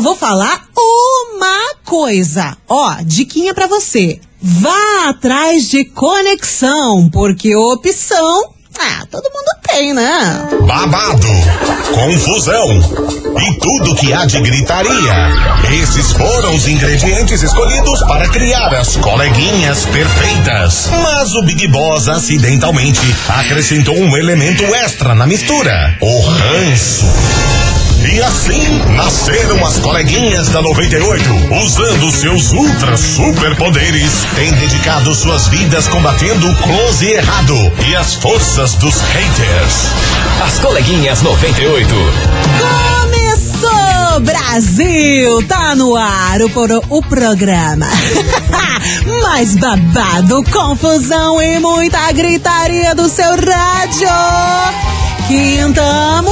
Vou falar uma coisa. Ó, diquinha pra você. Vá atrás de conexão, porque opção ah, todo mundo tem, né? Babado, confusão e tudo que há de gritaria. Esses foram os ingredientes escolhidos para criar as coleguinhas perfeitas. Mas o Big Boss acidentalmente acrescentou um elemento extra na mistura: o ranço. E assim nasceram as coleguinhas da 98, usando seus ultra superpoderes, têm dedicado suas vidas combatendo o close errado e as forças dos haters. As coleguinhas 98. Começou, Brasil! Tá no ar o, pro, o programa. Mais babado, confusão e muita gritaria do seu rádio.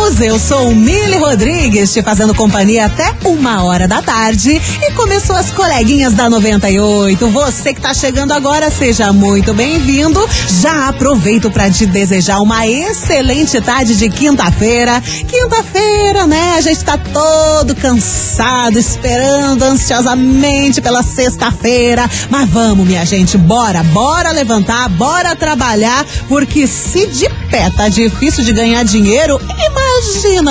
Quintamos, eu sou Mili Rodrigues, te fazendo companhia até uma hora da tarde. E começou as coleguinhas da 98. Você que tá chegando agora, seja muito bem-vindo. Já aproveito para te desejar uma excelente tarde de quinta-feira. Quinta-feira, né? A gente tá todo cansado, esperando ansiosamente pela sexta-feira. Mas vamos, minha gente, bora, bora levantar, bora trabalhar, porque se de pé tá difícil de ganhar dinheiro, imagina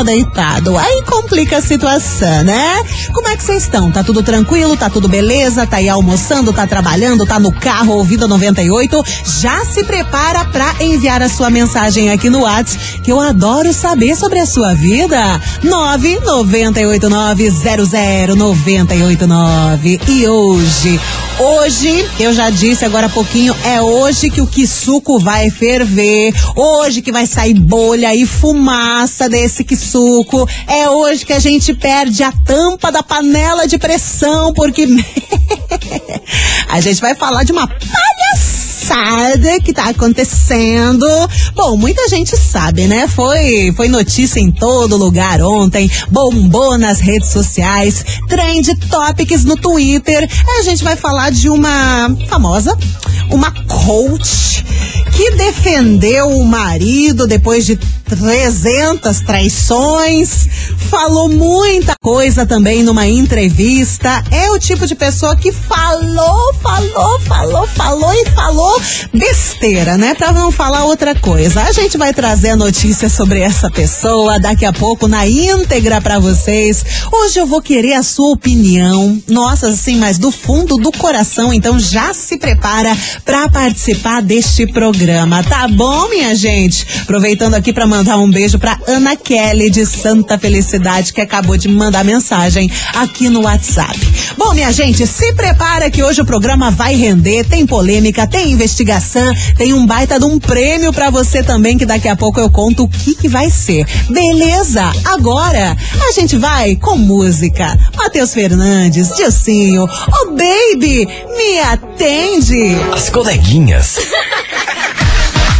deitado. Aí complica a situação, né? Como é que vocês estão? Tá tudo tranquilo? Tá tudo beleza? Tá aí almoçando? Tá trabalhando? Tá no carro ouvindo 98? Já se prepara pra enviar a sua mensagem aqui no WhatsApp, que eu adoro saber sobre a sua vida. 998900989. E hoje, hoje, eu já disse agora há pouquinho, é hoje que o Kisuko vai ferver. Hoje que vai sair bolha e fumaça desse suco. É hoje que a gente perde a tampa da panela de pressão, porque a gente vai falar de uma palhaçada que tá acontecendo. Bom, muita gente sabe, né? Foi, foi notícia em todo lugar ontem, bombou nas redes sociais, trend topics no Twitter. A gente vai falar de uma famosa, uma coach que defendeu o marido depois de 300 traições, falou muita coisa também numa entrevista. É o tipo de pessoa que falou, falou, falou, falou e falou besteira, né? Pra não falar outra coisa. A gente vai trazer a notícia sobre essa pessoa daqui a pouco na íntegra para vocês. Hoje eu vou querer a sua opinião. Nossa, assim, mas do fundo do coração. Então já se prepara para participar deste programa, tá bom, minha gente? Aproveitando aqui para mandar um beijo para Ana Kelly de Santa Felicidade que acabou de me mandar mensagem aqui no WhatsApp. Bom, minha gente, se prepara que hoje o programa vai render, tem polêmica, tem investigação, tem um baita de um prêmio para você também que daqui a pouco eu conto o que que vai ser. Beleza? Agora a gente vai com música. Matheus Fernandes, Dilcinho, oh baby, me atende. As coleguinhas.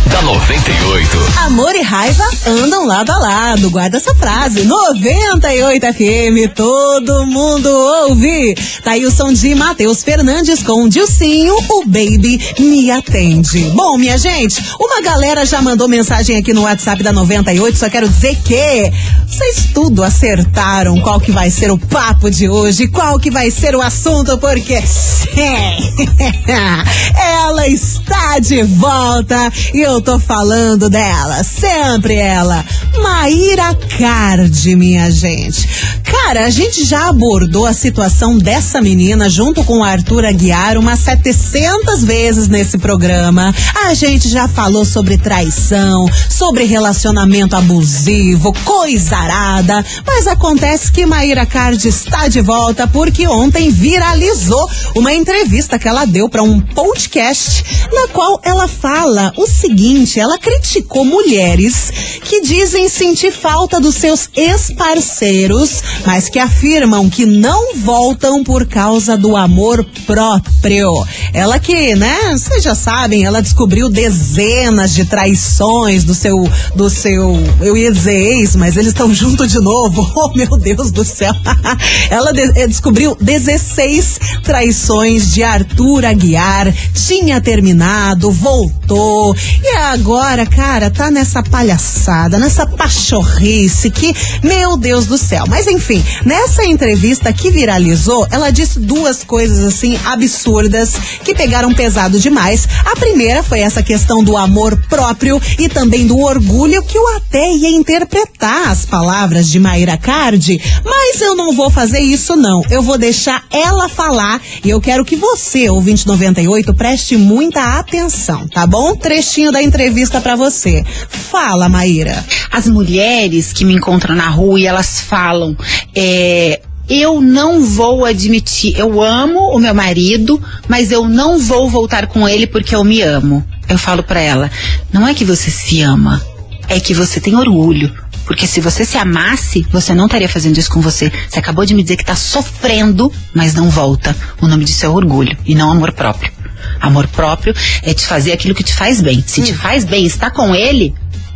da 98. Amor e raiva andam lado a lado. Guarda essa frase. 98 FM, todo mundo ouve. Tá aí o som de Matheus Fernandes com Dilcinho, o Baby me atende. Bom, minha gente, uma galera já mandou mensagem aqui no WhatsApp da 98. Só quero dizer que vocês tudo acertaram qual que vai ser o papo de hoje, qual que vai ser o assunto, porque sim, ela está de volta e eu tô falando dela, sempre ela, Maíra Cardi, minha gente. Cara, a gente já abordou a situação dessa menina junto com o Arthur Aguiar umas 700 vezes nesse programa. A gente já falou sobre traição, sobre relacionamento abusivo, coisa arada, mas acontece que Maíra Cardi está de volta porque ontem viralizou uma entrevista que ela deu para um podcast na qual ela fala o seguinte, ela criticou mulheres que dizem sentir falta dos seus ex-parceiros, mas que afirmam que não voltam por causa do amor próprio. Ela que, né, vocês já sabem, ela descobriu dezenas de traições do seu, do seu, eu ia dizer ex, mas eles estão juntos de novo. Oh, meu Deus do céu. ela de, eh, descobriu 16 traições de Arthur Aguiar, tinha terminado, voltou, e agora, cara, tá nessa palhaçada, nessa pachorrice que, meu Deus do céu. Mas enfim, nessa entrevista que viralizou, ela disse duas coisas assim absurdas que pegaram pesado demais. A primeira foi essa questão do amor próprio e também do orgulho que eu até ia interpretar as palavras de Maíra Cardi, mas eu não vou fazer isso não. Eu vou deixar ela falar e eu quero que você, ouvinte 98, preste muita atenção, tá bom? Trechinho da entrevista para você. Fala, Maíra. As mulheres que me encontram na rua e elas falam, é, eu não vou admitir, eu amo o meu marido, mas eu não vou voltar com ele porque eu me amo. Eu falo para ela, não é que você se ama, é que você tem orgulho. Porque se você se amasse, você não estaria fazendo isso com você. Você acabou de me dizer que tá sofrendo, mas não volta. O nome disso é orgulho e não amor próprio. Amor próprio é te fazer aquilo que te faz bem. Se hum. te faz bem estar com ele,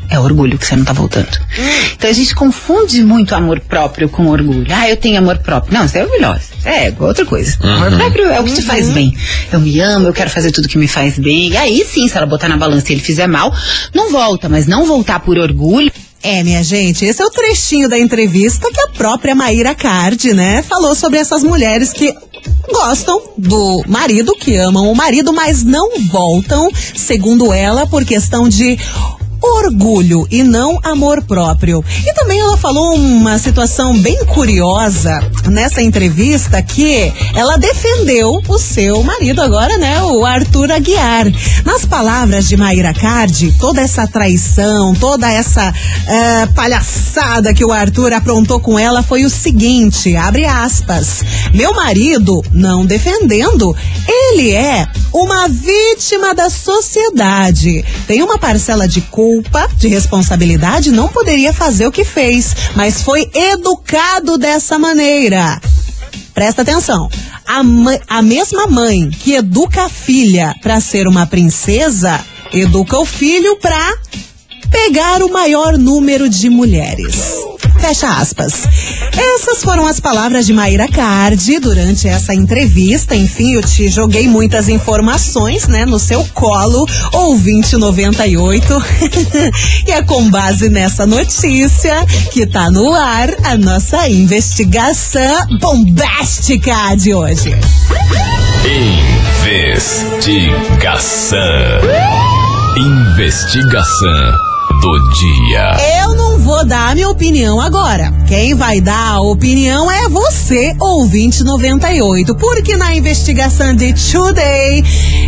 é orgulho que você não tá voltando. Hum. Então a gente confunde muito amor próprio com orgulho. Ah, eu tenho amor próprio. Não, isso é orgulhoso. É outra coisa. Uhum. Amor próprio é o que te faz uhum. bem. Eu me amo, eu quero fazer tudo que me faz bem. E aí sim, se ela botar na balança e ele fizer mal, não volta. Mas não voltar por orgulho. É, minha gente, esse é o trechinho da entrevista que a própria Maíra Card, né, falou sobre essas mulheres que gostam do marido, que amam o marido, mas não voltam, segundo ela, por questão de orgulho e não amor próprio. E também ela falou uma situação bem curiosa nessa entrevista que ela defendeu o seu marido agora, né, o Arthur Aguiar. Nas palavras de Maíra Cardi, toda essa traição, toda essa uh, palhaçada que o Arthur aprontou com ela foi o seguinte, abre aspas, meu marido, não defendendo, ele é uma vítima da sociedade. Tem uma parcela de culpa culpa, de responsabilidade, não poderia fazer o que fez, mas foi educado dessa maneira. Presta atenção. A, a mesma mãe que educa a filha para ser uma princesa, educa o filho para pegar o maior número de mulheres. Fecha aspas. Essas foram as palavras de Maíra Cardi durante essa entrevista. Enfim, eu te joguei muitas informações, né, no seu colo, ouvinte 98. e é com base nessa notícia que tá no ar a nossa investigação bombástica de hoje. Investigação. Investigação do dia. Eu não vou dar a minha opinião agora. Quem vai dar a opinião é você, ouvinte 98. Porque na investigação de Today,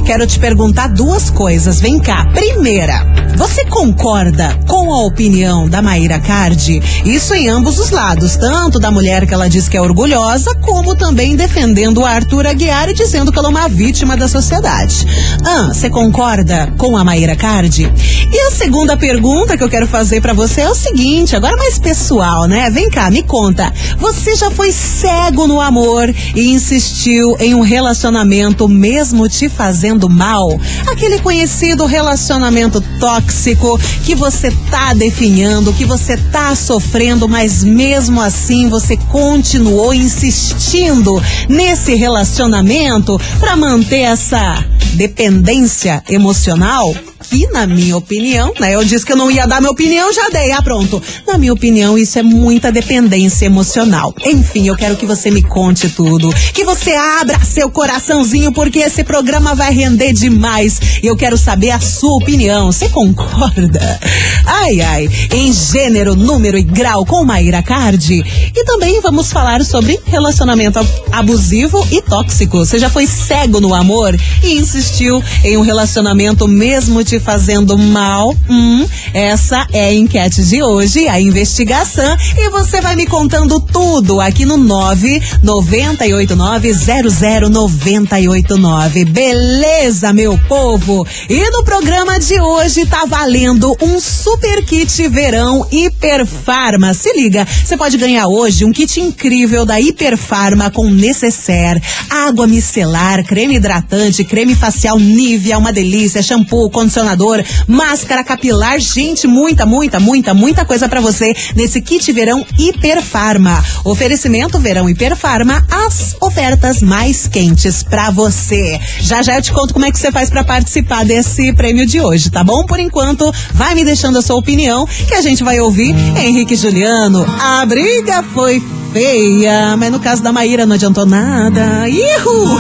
quero te perguntar duas coisas. Vem cá. Primeira, você concorda com a opinião da Maíra Cardi? Isso em ambos os lados, tanto da mulher que ela diz que é orgulhosa, como também defendendo o Arthur Aguiar e dizendo que ela é uma vítima da sociedade. Ah, você concorda com a Maíra Cardi? E a segunda pergunta pergunta que eu quero fazer para você é o seguinte, agora mais pessoal, né? Vem cá, me conta. Você já foi cego no amor e insistiu em um relacionamento mesmo te fazendo mal? Aquele conhecido relacionamento tóxico que você tá definhando, que você tá sofrendo, mas mesmo assim você continuou insistindo nesse relacionamento para manter essa dependência emocional? Que, na minha opinião, né? Eu disse que eu não ia dar minha opinião, já dei. Ah, pronto. Na minha opinião, isso é muita dependência emocional. Enfim, eu quero que você me conte tudo. Que você abra seu coraçãozinho, porque esse programa vai render demais. E eu quero saber a sua opinião. Você concorda? Ai, ai. Em gênero, número e grau com Maíra Cardi. E também vamos falar sobre relacionamento abusivo e tóxico. Você já foi cego no amor e insistiu em um relacionamento mesmo te fazendo mal? Hum, essa é a enquete de hoje, a investigação. E você vai me contando tudo aqui no 998900989. Beleza, meu povo? E no programa de hoje tá valendo um super kit verão Hiperfarma. Se liga, você pode ganhar hoje um kit incrível da Hiperfarma com necessaire, água micelar, creme hidratante, creme facial Nivea, uma delícia, shampoo, condicionador condicionador, máscara capilar, gente, muita, muita, muita, muita coisa para você nesse kit verão Hiperfarma. Oferecimento verão Hiperfarma, as ofertas mais quentes para você. Já já eu te conto como é que você faz para participar desse prêmio de hoje, tá bom? Por enquanto, vai me deixando a sua opinião que a gente vai ouvir Henrique Juliano. A briga foi feia, mas no caso da Maíra não adiantou nada. Ihu!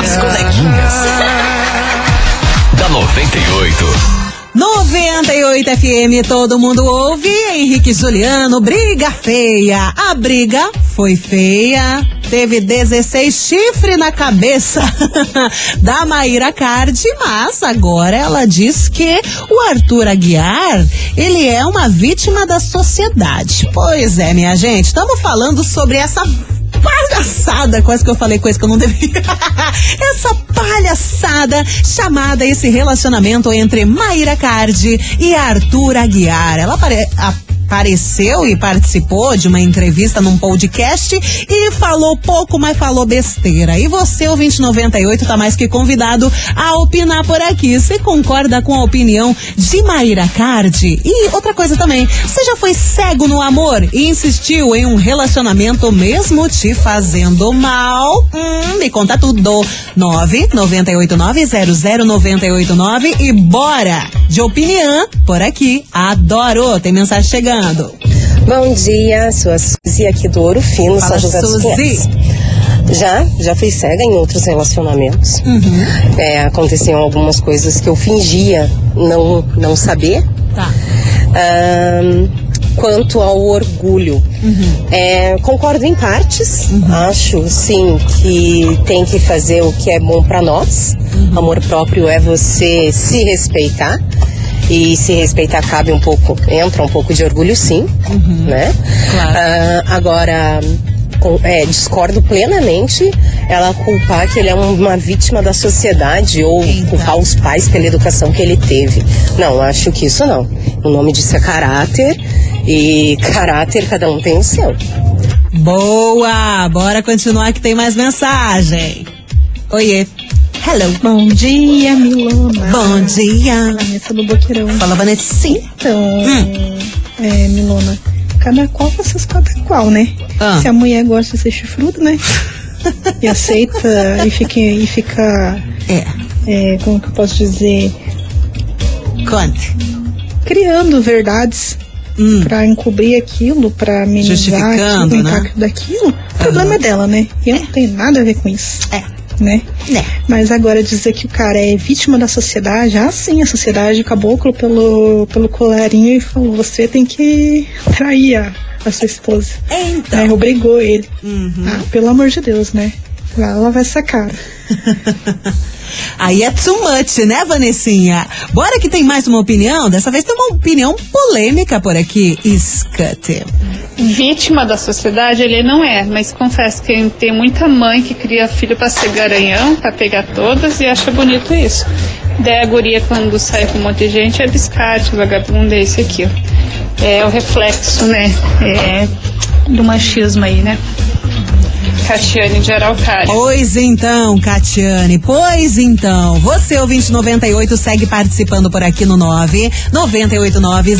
As coleguinhas. da 98. 98 FM, todo mundo ouve. Henrique Juliano, briga feia. A briga foi feia. Teve 16 chifre na cabeça da Maíra Cardi, mas agora ela diz que o Arthur Aguiar, ele é uma vítima da sociedade. Pois é, minha gente, estamos falando sobre essa palhaçada, quase que eu falei coisa que eu não devia. Essa palhaçada chamada esse relacionamento entre Maíra Cardi e Arthur Aguiar. Ela apare apareceu e participou de uma entrevista num podcast e falou pouco, mas falou besteira. E você, o 2098, tá mais que convidado a opinar por aqui. Você concorda com a opinião de Maíra Cardi? E outra coisa também, você já foi cego no amor e insistiu em um relacionamento mesmo te fazendo mal? Hum, me conta tudo. 998900989 e bora de opinião por aqui. Adoro. Tem mensagem chegando. Bom dia, sou a Suzy aqui do Ouro Fino, Fala, São José dos Suzy. Pinhais. Já, já fui cega em outros relacionamentos. Uhum. É, aconteciam algumas coisas que eu fingia não, não saber. Tá. Ahn, quanto ao orgulho, é, concordo em partes. Acho, sim, que tem que fazer o que é bom para nós. Amor próprio é você se respeitar. E se respeitar cabe um pouco, entra um pouco de orgulho, sim, né? Claro. Ah, agora, é, discordo plenamente ela culpar que ele é um- uma vítima da sociedade ou Eita. culpar os pais pela educação que ele teve. Não, acho que isso não. O nome disso é caráter e caráter cada um tem o seu. Boa! Bora continuar que tem mais mensagem. Oiê. Hello. Bom dia, Milona. Bom dia. Vanessa do Boqueirão. Fala, Vanessa. Sim. Então, Hum. é, Milona, cada qual com seus cada qual, né? Ah. Se a mulher gosta de ser chifrudo, né? e aceita e fica, e fica É. é, como que eu posso dizer, Conte. criando verdades Hum. pra encobrir aquilo, pra amenizar Justificando, aquilo, o né? impacto daquilo. O problema é dela, né? E eu não tenho nada a ver com isso. É. Né? Né. Mas agora dizer que o cara é vítima da sociedade, ah sim, a sociedade caboclo pelo, pelo colarinho e falou, você tem que trair a, a sua esposa. Então. Aí obrigou ele. Uhum. Ah, pelo amor de Deus, né? Vai lavar essa cara. Aí é too much, né, Vanessinha? Bora que tem mais uma opinião. Dessa vez tem uma opinião polêmica por aqui. Escute. vítima da sociedade ele não é, mas confesso que tem muita mãe que cria filho pra ser garanhão, pra pegar todas e acha bonito isso. Daí a guria quando sai com um monte de gente é biscate, vagabundo, é esse aqui. ó. É o reflexo, né, é, do machismo aí, né. Catiane de Araucária. Pois então, Catiane, pois então. Você, o 2098, segue participando por aqui no 9 989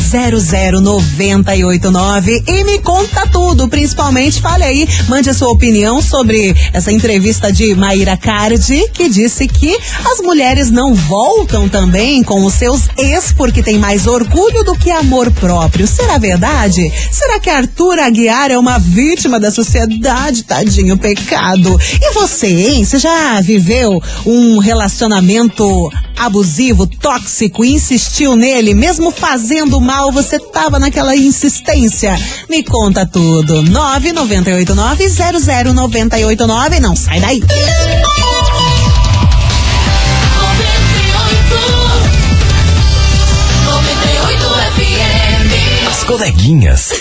989 e me conta tudo. Principalmente, fale aí, mande a sua opinião sobre essa entrevista de Maíra Cardi, que disse que as mulheres não voltam também com os seus ex porque tem mais orgulho do que amor próprio. Será verdade? Será que Arthur Aguiar é uma vítima da sociedade? Tadinho, pecado. E você, hein? Você já viveu um relacionamento abusivo, tóxico e insistiu nele, mesmo fazendo mal, você tava naquela insistência? Me conta tudo. 998900989. Não sai daí. As coleguinhas.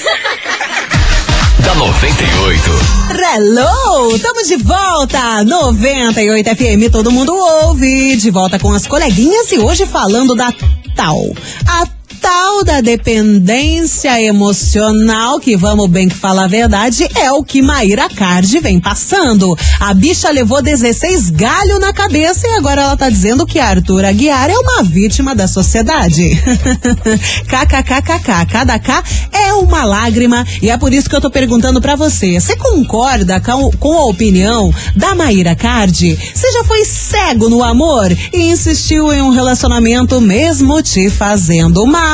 Da 98. Hello! Estamos de volta! 98 FM, todo mundo ouve. De volta com as coleguinhas e hoje falando da tal. A tal da dependência emocional, que vamos bem que falar a verdade, é o que Maíra Cardi vem passando. A bicha levou 16 galho na cabeça e agora ela tá dizendo que Arthur Aguiar é uma vítima da sociedade. KKKKK, cada K é uma lágrima e é por isso que eu tô perguntando pra você. Você concorda com, com a opinião da Maíra Cardi? Você já foi cego no amor e insistiu em um relacionamento mesmo te fazendo mal?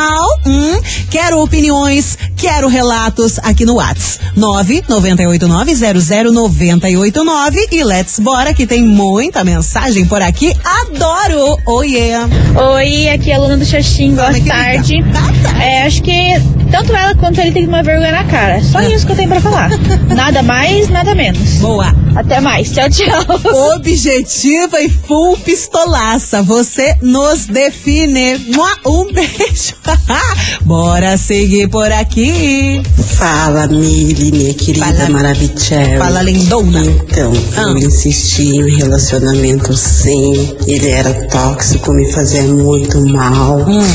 Hum? Quero opiniões, quero relatos aqui no Whats. 998900989 e let's bora que tem muita mensagem por aqui. Adoro! Oh yeah! Oi, aqui é a Luna do Xaxim, boa querida. tarde. Tá. É, acho que tanto ela quanto ele tem que tomar vergonha na cara. Só Ah. isso que eu tenho pra falar. Nada mais, nada menos. Boa! Até mais. Tchau, tchau. Objetiva e full pistolaça. Você nos define. Um beijo. Bora seguir por aqui. Fala, Mili, minha querida Fala. Maravichel. Fala, lindona. Então, Ah. eu insisti em um relacionamento sim. Ele era tóxico, me fazia muito mal. Hum.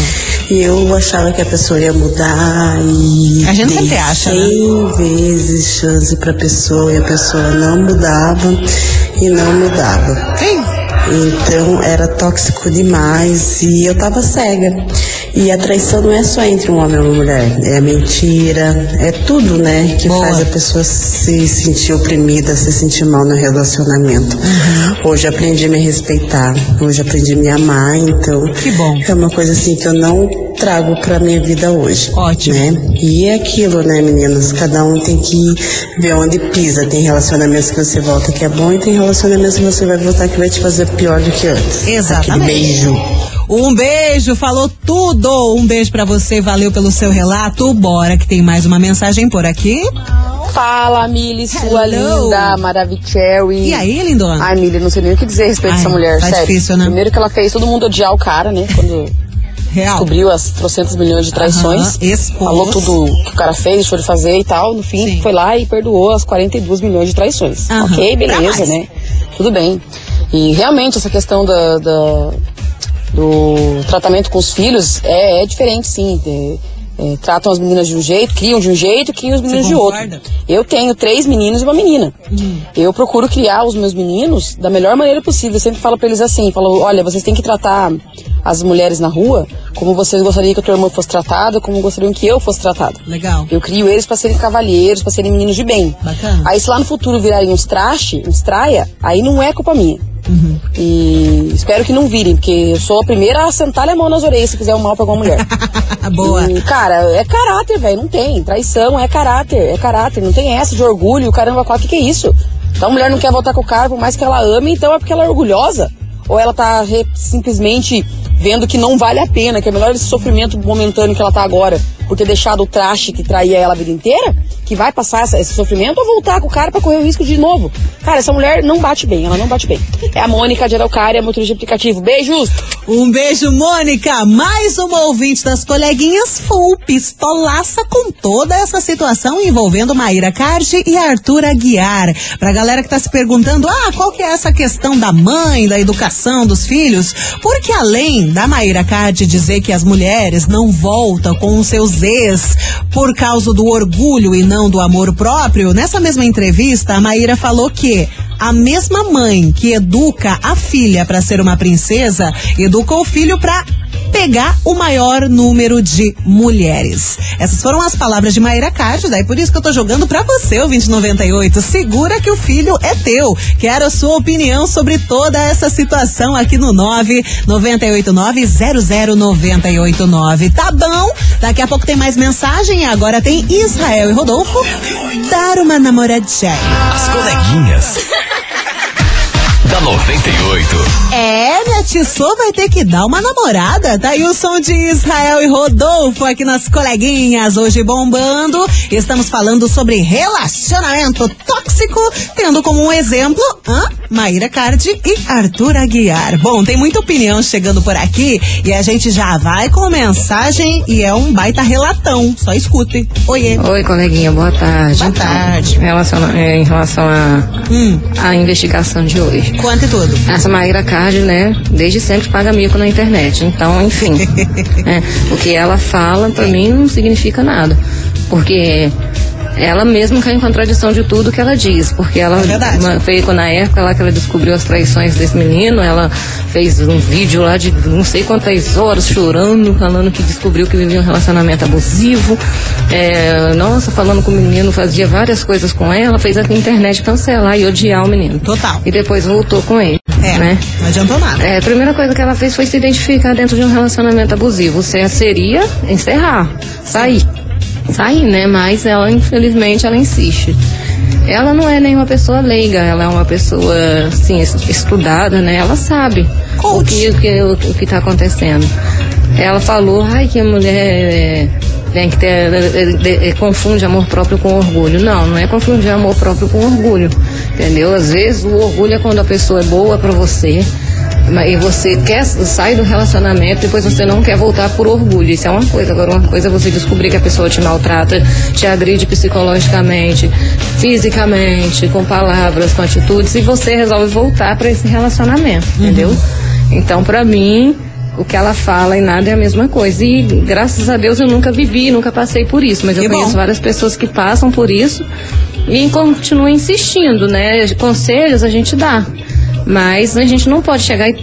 E eu achava que a pessoa ia mudar e. A gente sempre acha, né? 100 vezes chance pra pessoa e a pessoa não mudava e não mudava. Sim. Então era tóxico demais e eu tava cega. E a traição não é só entre um homem e uma mulher, é a mentira, é tudo, né, que Boa. faz a pessoa se sentir oprimida, se sentir mal no relacionamento. Uhum. Hoje aprendi a me respeitar, hoje aprendi a me amar, então Que bom. é uma coisa assim que eu não trago pra minha vida hoje. Ótimo. Né? E é aquilo, né, meninas? Cada um tem que ver onde pisa. Tem relacionamentos que você volta que é bom e tem relacionamentos que você vai voltar que vai te fazer pior do que antes. Exatamente. Aquele beijo. Um beijo, falou tudo. Um beijo pra você, valeu pelo seu relato. Bora que tem mais uma mensagem por aqui. Fala, Mili, sua Hello. linda, Maravicherry. E aí, lindona? Ai, Mili, não sei nem o que dizer a respeito Ai, dessa mulher, tá sério. difícil, né? Primeiro que ela fez todo mundo odiar o cara, né? Quando Real. cobriu as trocentas milhões de traições. Expôs. Falou tudo que o cara fez, deixou de fazer e tal. No fim, Sim. foi lá e perdoou as 42 milhões de traições. Aham, Ok, beleza, né? Tudo bem. E realmente essa questão da, da- do tratamento com os filhos é, é diferente, sim. É, é, tratam as meninas de um jeito, criam de um jeito, criam os meninos de outro. Eu tenho três meninos e uma menina. Eu procuro criar os meus meninos da melhor maneira possível. Eu sempre falo pra eles assim, falo, olha, vocês têm que tratar as mulheres na rua como vocês gostariam que a tua irmã fosse tratada, como gostariam que eu fosse tratada. Legal. Eu crio eles pra serem cavalheiros, pra serem meninos de bem. Bacana. Aí se lá no futuro virarem uns traste, uns traia, aí não é culpa minha. Uhum. E espero que não virem, porque eu sou a primeira a sentar a mão nas orelhas se fizer um mal pra alguma mulher. Boa. E, cara, é caráter, velho. Não tem. Traição é caráter, é caráter. Não tem essa de orgulho, caramba. O que, que é isso? Então a mulher não quer voltar com o cara, por mais que ela ame, então é porque ela é orgulhosa. Ou ela tá simplesmente vendo que não vale a pena, que é melhor esse sofrimento momentâneo que ela tá agora, por ter deixado o traste que traía ela a vida inteira, que vai passar essa- esse sofrimento, ou voltar com o cara pra correr o risco de novo. Cara, essa mulher não bate bem, ela não bate bem. É a Mônica de Araucária, motorista de aplicativo. Beijos! Um beijo, Mônica. Mais uma ouvinte das coleguinhas full pistolaça com toda essa situação envolvendo Maíra Cardi e Arthur Aguiar. Pra galera que tá se perguntando, ah, qual que é essa questão da mãe, da educação dos filhos? Porque além da Maíra Cardi dizer que as mulheres não voltam com os seus por causa do orgulho e não do amor próprio, nessa mesma entrevista a Maíra falou que a mesma mãe que educa a filha para ser uma princesa, educa o filho para pegar o maior número de mulheres. Essas foram as palavras de Maíra Cardi, daí por isso que eu tô jogando pra você, o 2098. Segura que o filho é teu. Quero a sua opinião sobre toda essa situação aqui no 998900989. Tá bom? Daqui a pouco tem mais mensagem. Agora tem Israel e Rodolfo. Dar uma namoradinha. As coleguinhas. da 98. É, minha Tissô vai ter que dar uma namorada. Tá aí o som de Israel e Rodolfo aqui nas coleguinhas, hoje bombando. Estamos falando sobre relacionamento tóxico, tendo como um exemplo, hã? Maíra Cardi e Arthur Aguiar. Bom, tem muita opinião chegando por aqui e a gente já vai com mensagem e é um baita relatão. Só escute. Oiê. Oi, coleguinha, boa tarde. Boa Então, tarde. relaciona- é, em relação à Hum, à investigação de hoje. Conta tudo. Essa Maíra Card, né, desde sempre paga mico na internet. Então, enfim, é, o que ela fala pra mim não significa nada. Porque ela mesma cai em contradição de tudo que ela diz, porque ela É uma- fez na época lá que ela descobriu as traições desse menino, ela fez um vídeo lá de não sei quantas horas chorando, falando que descobriu que vivia um relacionamento abusivo, é, nossa, falando que o menino fazia várias coisas com ela, fez a internet cancelar e odiar o menino. Total. E depois voltou com ele. É, né? não adiantou nada. É, a primeira coisa que ela fez foi se identificar dentro de um relacionamento abusivo. Você seria encerrar, sair. Sair, né? Mas ela, infelizmente, ela insiste. Ela não é nenhuma pessoa leiga, ela é uma pessoa, assim, es- estudada, né? Ela sabe o que, o, que, o, que tá acontecendo. Ela falou, ai, que a mulher é, tem que ter, é, é, confunde amor próprio com orgulho. Não, não é confundir amor próprio com orgulho, entendeu? Às vezes o orgulho é quando a pessoa é boa pra você, e você quer sair do relacionamento, depois você não quer voltar por orgulho. Isso é uma coisa. Agora, uma coisa é você descobrir que a pessoa te maltrata, te agride psicologicamente, fisicamente, com palavras, com atitudes, e você resolve voltar para esse relacionamento, entendeu? Então, pra mim, o que ela fala e nada é a mesma coisa. E graças a Deus eu nunca vivi, nunca passei por isso, mas eu Que bom. conheço várias pessoas que passam por isso e continuam insistindo, né? Conselhos a gente dá. Mas a gente não pode chegar e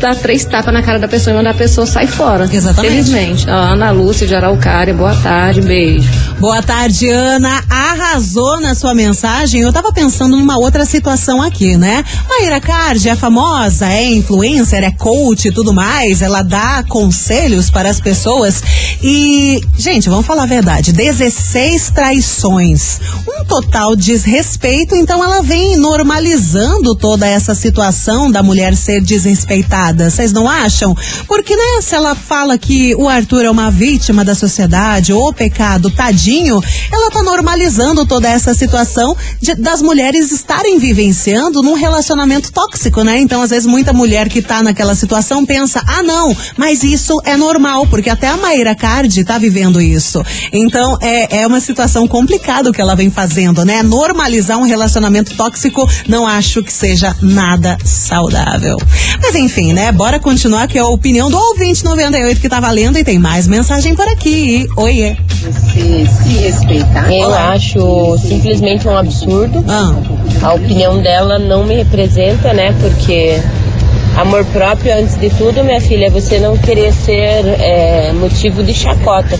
dar três tapas na cara da pessoa e mandar a pessoa sair fora. Exatamente. Felizmente. Ó, Ana Lúcia de Araucária, boa tarde, beijo. Boa tarde, Ana. Arrasou na sua mensagem. Eu tava pensando numa outra situação aqui, né? Maíra Card é famosa, é influencer, é coach e tudo mais. Ela dá conselhos para as pessoas. E, gente, vamos falar a verdade: 16 traições. Um total desrespeito. Então, ela vem normalizando toda essa situação da mulher ser desrespeitada. Vocês não acham? Porque, né, se ela fala que o Arthur é uma vítima da sociedade, ou pecado, tadinho, ela tá normalizando toda essa situação de- das mulheres estarem vivenciando num relacionamento tóxico, né? Então, às vezes, muita mulher que tá naquela situação pensa, ah, não, mas isso é normal, porque até a Maíra Cardi tá vivendo isso. Então, é, é uma situação complicada o que ela vem fazendo, né? Normalizar um relacionamento tóxico, não acho que seja nada saudável. Mas enfim, né? Bora continuar, que é a opinião do ouvinte 98 que tá valendo e tem mais mensagem por aqui. Oiê. se, se respeitar. Eu acho simplesmente um absurdo. Ah. A opinião dela não me representa, né? Porque amor próprio, antes de tudo, minha filha, é você não querer ser é, motivo de chacota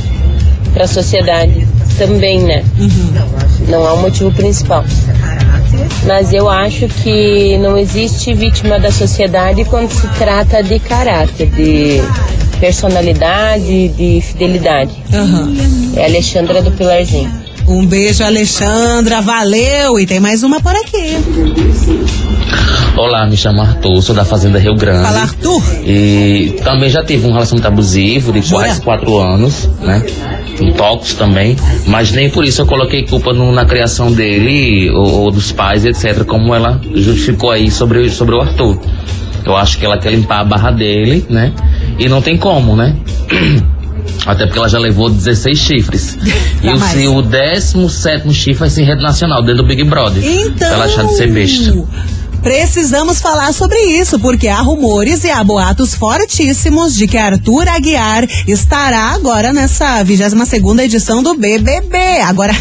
para a sociedade também, né? Não é o motivo principal. Mas eu acho que não existe vítima da sociedade quando se trata de caráter, de personalidade, de fidelidade. É Alexandra do Pilarzinho. Um beijo, Alexandra. Valeu. E tem mais uma por aqui. Olá, me chamo Arthur, sou da Fazenda Rio Grande. Fala, Arthur. E também já tive um relacionamento abusivo de quase quatro anos, né? Um tóxico também. Mas nem por isso eu coloquei culpa no- na criação dele ou, ou dos pais, etc. Como ela justificou aí sobre, sobre o Arthur. Eu acho que ela quer limpar a barra dele, né? E não tem como, né? Até porque ela já levou 16 chifres. e o, se o 17 chifre vai ser em rede nacional, dentro do Big Brother. Então. Pra ela achar de ser besta. Precisamos falar sobre isso, porque há rumores e há boatos fortíssimos de que Arthur Aguiar estará agora nessa 22 segunda edição do BBB. Agora,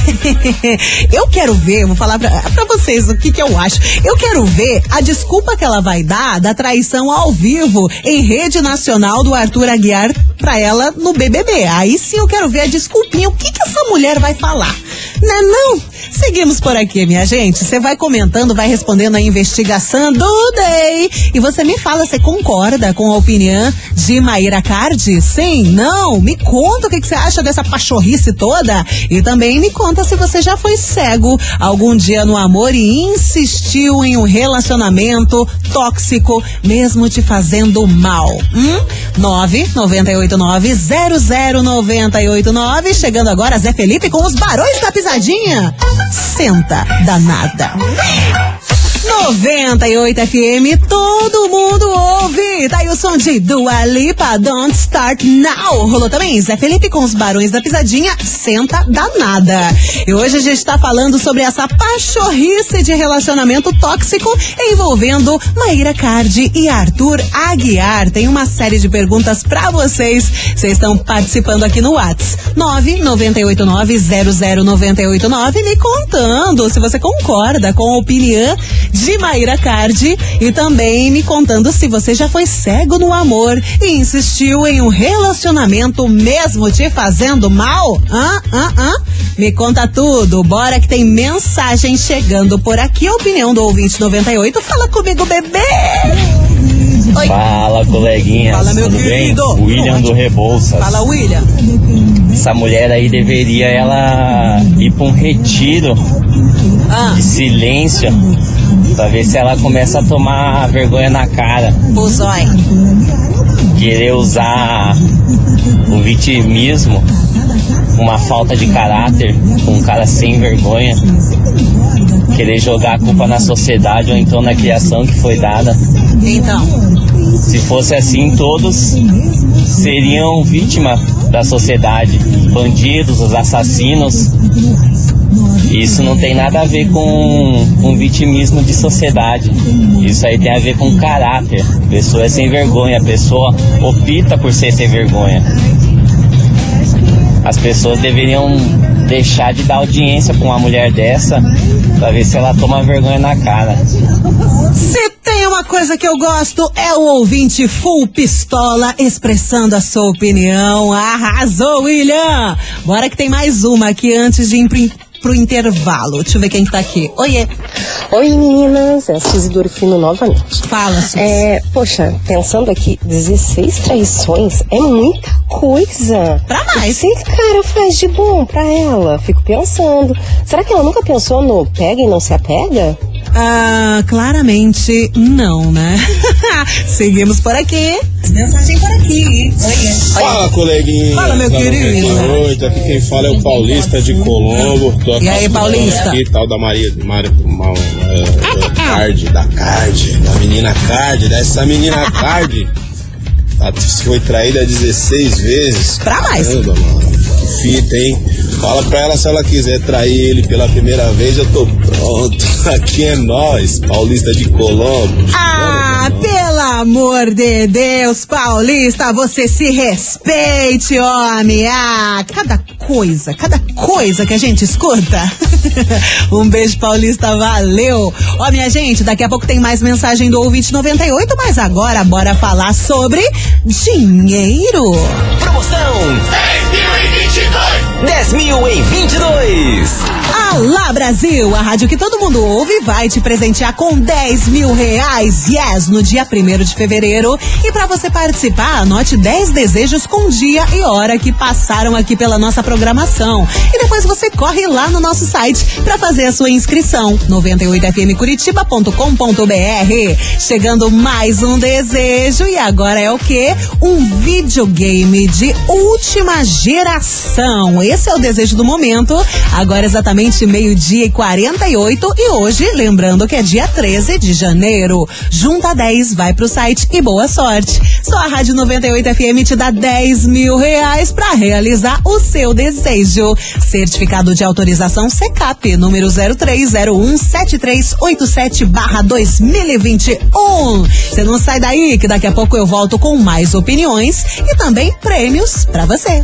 eu quero ver, vou falar pra, pra vocês o que que eu acho. Eu quero ver a desculpa que ela vai dar da traição ao vivo em rede nacional do Arthur Aguiar pra ela no BBB. Aí sim eu quero ver a desculpinha, o que que essa mulher vai falar. Não é não? Seguimos por aqui, minha gente. Você vai comentando, vai respondendo a investigação do Day. E você me fala, você concorda com a opinião de Maíra Cardi? Sim? Não? Me conta o que, você acha dessa pachorrice toda. E também me conta se você já foi cego algum dia no amor e insistiu em um relacionamento tóxico, mesmo te fazendo mal. Hum? 998900989. Chegando agora, Zé Felipe com os barões da pisadinha. Senta danada. 98 FM, todo mundo ouve. Tá aí o som de Dua Lipa, Don't Start Now. Rolou também Zé Felipe com os Barões da Pisadinha, Senta Danada. E hoje a gente tá falando sobre essa pachorrice de relacionamento tóxico envolvendo Maíra Cardi e Arthur Aguiar. Tem uma série de perguntas pra vocês. Vocês estão participando aqui no Whats. 998900989 me contando se você concorda com a opinião de Maíra Cardi e também me contando se você já foi cego no amor e insistiu em um relacionamento mesmo te fazendo mal? Hã? Hã? Hã? Me conta tudo. Bora que tem mensagem chegando por aqui. A opinião do ouvinte 98. Fala comigo, bebê! Oi. Fala, coleguinhas. Fala, meu Tudo querido. bem? William do Rebouças. Fala, William. Essa mulher aí deveria ela ir pra um retiro Ah. de silêncio pra ver se ela começa a tomar vergonha na cara. Ô, zói. Querer usar o vitimismo, uma falta de caráter, com um cara sem vergonha. Querer jogar a culpa na sociedade ou então na criação que foi dada. Então. Se fosse assim, todos seriam vítima da sociedade. Bandidos, os assassinos. Isso não tem nada a ver com, com vitimismo de sociedade. Isso aí tem a ver com caráter. Pessoa é sem vergonha, a pessoa opta por ser sem vergonha. As pessoas deveriam deixar de dar audiência pra uma mulher dessa pra ver se ela toma vergonha na cara. Se tem uma coisa que eu gosto é o ouvinte full pistola expressando a sua opinião. Arrasou, William! Bora que tem mais uma aqui antes de ir pro, intervalo. Deixa eu ver quem que tá aqui. Oiê! Oi meninas, é a Suzy Dorfino novamente. Fala, Suzy. É, poxa, pensando aqui, 16 traições é muita coisa. Pra mais. Esse cara faz de bom pra ela? Fico pensando. Será que ela nunca pensou no pega e não se apega? Ah, claramente não, né? Seguimos por aqui. Mensagem por aqui. Fala, coleguinha. Fala, meu querido. 98, aqui quem fala é o Paulista de Colombo. Tô E aí, Paulista? Aqui, tal da Maria, Maria mal, é, é, Card, da Card, da menina Card, dessa menina Card. Foi traída 16 vezes. Pra mais. Caramba, mano. Fita, hein? Fala pra ela se ela quiser trair ele pela primeira vez, eu tô pronto. Aqui é nós, Paulista de Colombo. Ah, pelo amor de Deus, Paulista, você se respeite, homem. Ah, cada coisa, cada coisa que a gente escuta. um beijo, Paulista, valeu. Ó, minha gente, daqui a pouco tem mais mensagem do ouvinte 98, mas agora bora falar sobre dinheiro. Promoção 10 mil em 22. Alá Brasil, a rádio que todo mundo ouve vai te presentear com 10 mil reais, yes, no dia 1 de fevereiro. E para você participar, anote 10 desejos com dia e hora que passaram aqui pela nossa programação. E depois você corre lá no nosso site para fazer a sua inscrição, 98fmcuritiba.com.br. Chegando mais um desejo e agora é o que? Um videogame de última geração. Esse é o desejo do momento. Agora exatamente meio-dia e 48 e hoje, lembrando que é dia 13 de janeiro. Junta 10, vai pro site e boa sorte. Só a Rádio 98 FM te dá 10 mil reais para realizar o seu desejo. Certificado de autorização CECAP, número 03017387 barra 2021. Você não sai daí que daqui a pouco eu volto com mais opiniões e também prêmios para você.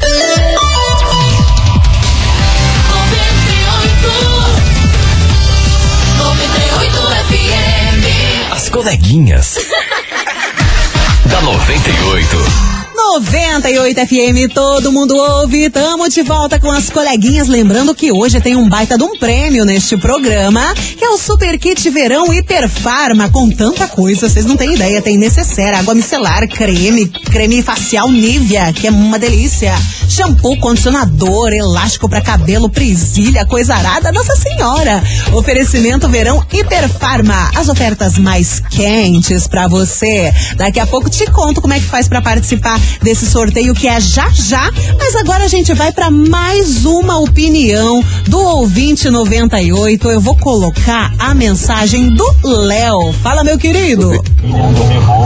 Coleguinhas. da 98. 98 FM, todo mundo ouve. Tamo de volta com as coleguinhas. Lembrando que hoje tem um baita de um prêmio neste programa, que é o Super Kit Verão Hiperfarma, com tanta coisa, vocês não têm ideia. Tem necessaire, água micelar, creme, creme facial Nivea, que é uma delícia. Shampoo, condicionador, elástico para cabelo, presilha, coisa arada, Nossa Senhora. Oferecimento Verão Hiperfarma. As ofertas mais quentes para você. Daqui a pouco te conto como é que faz para participar. Desse sorteio que é já já. Mas agora a gente vai para mais uma opinião do ouvinte 98. Eu vou colocar a mensagem do Léo. Fala, meu querido.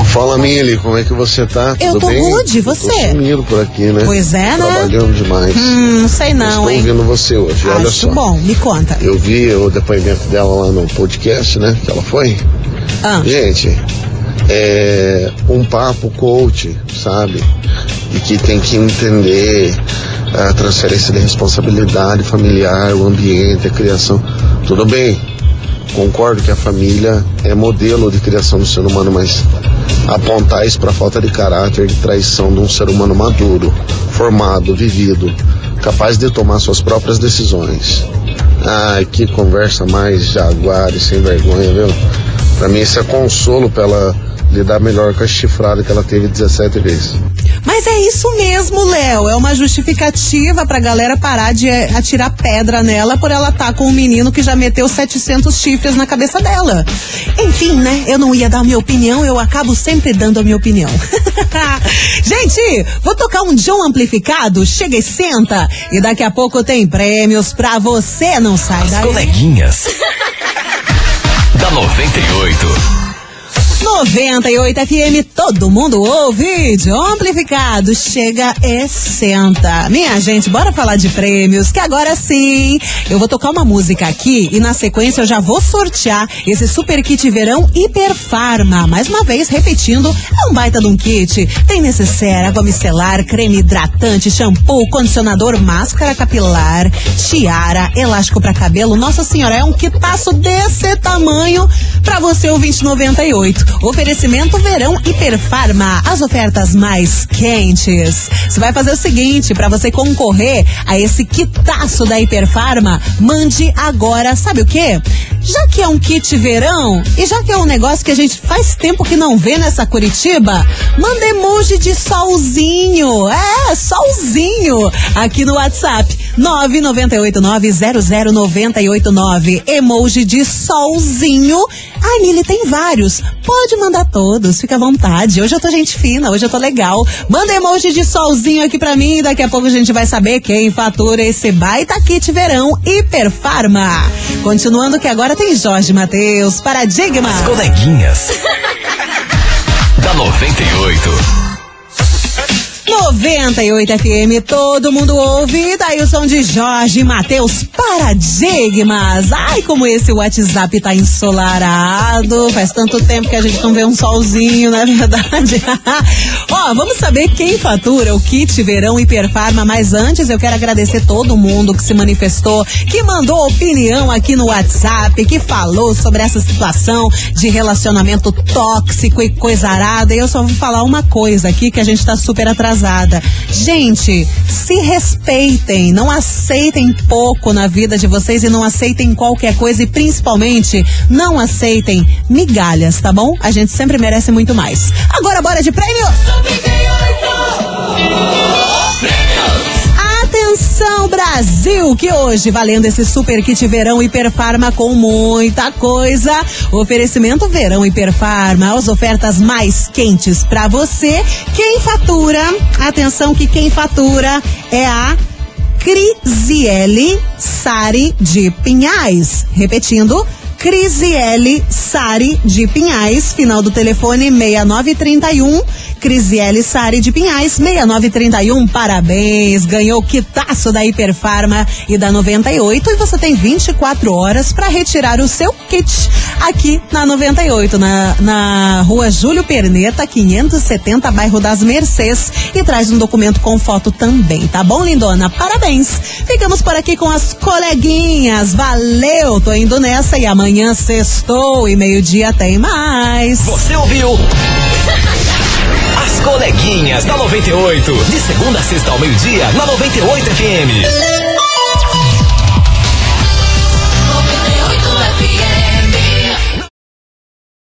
Fala, Mili, como é que você tá? Eu Tudo tô bem? good, e Eu você? Tô sumido por aqui, né? Pois é, né? Trabalhando demais. Hum, não sei não, Estou hein? ouvindo você hoje, olha Acho só. bom, me conta. Eu vi o depoimento dela lá no podcast, né? Que ela foi. Ah. Gente, é um papo coach, sabe? E que tem que entender a transferência de responsabilidade familiar, o ambiente, a criação. Tudo bem, concordo que a família é modelo de criação do ser humano, mas apontar isso para falta de caráter, de traição de um ser humano maduro, formado, vivido, capaz de tomar suas próprias decisões. Ai, que conversa mais jaguar e sem vergonha, viu? Pra mim isso é consolo pra ela lidar melhor com a chifrada que ela teve 17 vezes. Mas é isso mesmo, Léo. É uma justificativa pra galera parar de eh, atirar pedra nela por ela estar com um menino que já meteu 700 chifres na cabeça dela. Enfim, né? Eu não ia dar a minha opinião, eu acabo sempre dando a minha opinião. Gente, vou tocar um John amplificado. Chega e senta. E daqui a pouco tem prêmios pra você. Não sai daí. Coleguinhas. da 98. 98 FM, todo mundo ouve. De amplificado, chega e senta. Minha gente, bora falar de prêmios, que agora sim eu vou tocar uma música aqui e na sequência eu já vou sortear esse super kit verão Hiper Farma. Mais uma vez, repetindo, é um baita de um kit. Tem necessaire, água micelar, creme hidratante, shampoo, condicionador, máscara capilar, tiara, elástico para cabelo. Nossa senhora, é um kitaço desse tamanho pra você o 2098. Oferecimento Verão Hiperfarma, as ofertas mais quentes. Você vai fazer o seguinte, pra você concorrer a esse quitaço da Hiperfarma, mande agora, sabe o quê? Já que é um kit verão e já que é um negócio que a gente faz tempo que não vê nessa Curitiba, manda emoji de solzinho. É, solzinho aqui no WhatsApp. 998900989. Emoji de solzinho. A Nili tem vários. Pode mandar todos, fica à vontade. Hoje eu tô gente fina, hoje eu tô legal. Manda emoji de solzinho aqui pra mim. Daqui a pouco a gente vai saber quem fatura esse baita kit verão Hiperfarma. Continuando que agora tem Jorge Matheus, Paradigma. Coleguinhas. da 98. 98 FM, todo mundo ouve. Daí o som de Jorge Matheus Paradigmas. Ai, como esse WhatsApp tá ensolarado. Faz tanto tempo que a gente não vê um solzinho, não é verdade? Ó, vamos saber quem fatura o kit verão Hiperfarma. Mas antes, eu quero agradecer todo mundo que se manifestou, que mandou opinião aqui no WhatsApp, que falou sobre essa situação de relacionamento tóxico e coisa arada. E eu só vou falar uma coisa aqui que a gente tá super atrasada. Gente, se respeitem, não aceitem pouco na vida de vocês e não aceitem qualquer coisa e principalmente não aceitem migalhas, tá bom? A gente sempre merece muito mais. Agora bora de prêmio! Atenção Brasil, que hoje valendo esse super kit verão Hiperfarma com muita coisa. Oferecimento verão Hiperfarma, as ofertas mais quentes pra você. Quem fatura? Atenção que quem fatura é a Crisiele Sari de Pinhais. Repetindo, Crisiele Sari de Pinhais, final do telefone 6931. Crisiele Sari de Pinhais, 6931. Parabéns, ganhou o quitaço da Hiperfarma e da 98 e você tem 24 horas para retirar o seu kit aqui na 98, na, na rua Júlio Perneta, 570, bairro das Mercês. E traz um documento com foto também, tá bom, lindona? Parabéns! Ficamos por aqui com as coleguinhas. Valeu! Tô indo nessa e amanhã sextou e meio-dia tem mais. Você ouviu? As coleguinhas da 98. De segunda a sexta ao meio-dia, na 98 FM.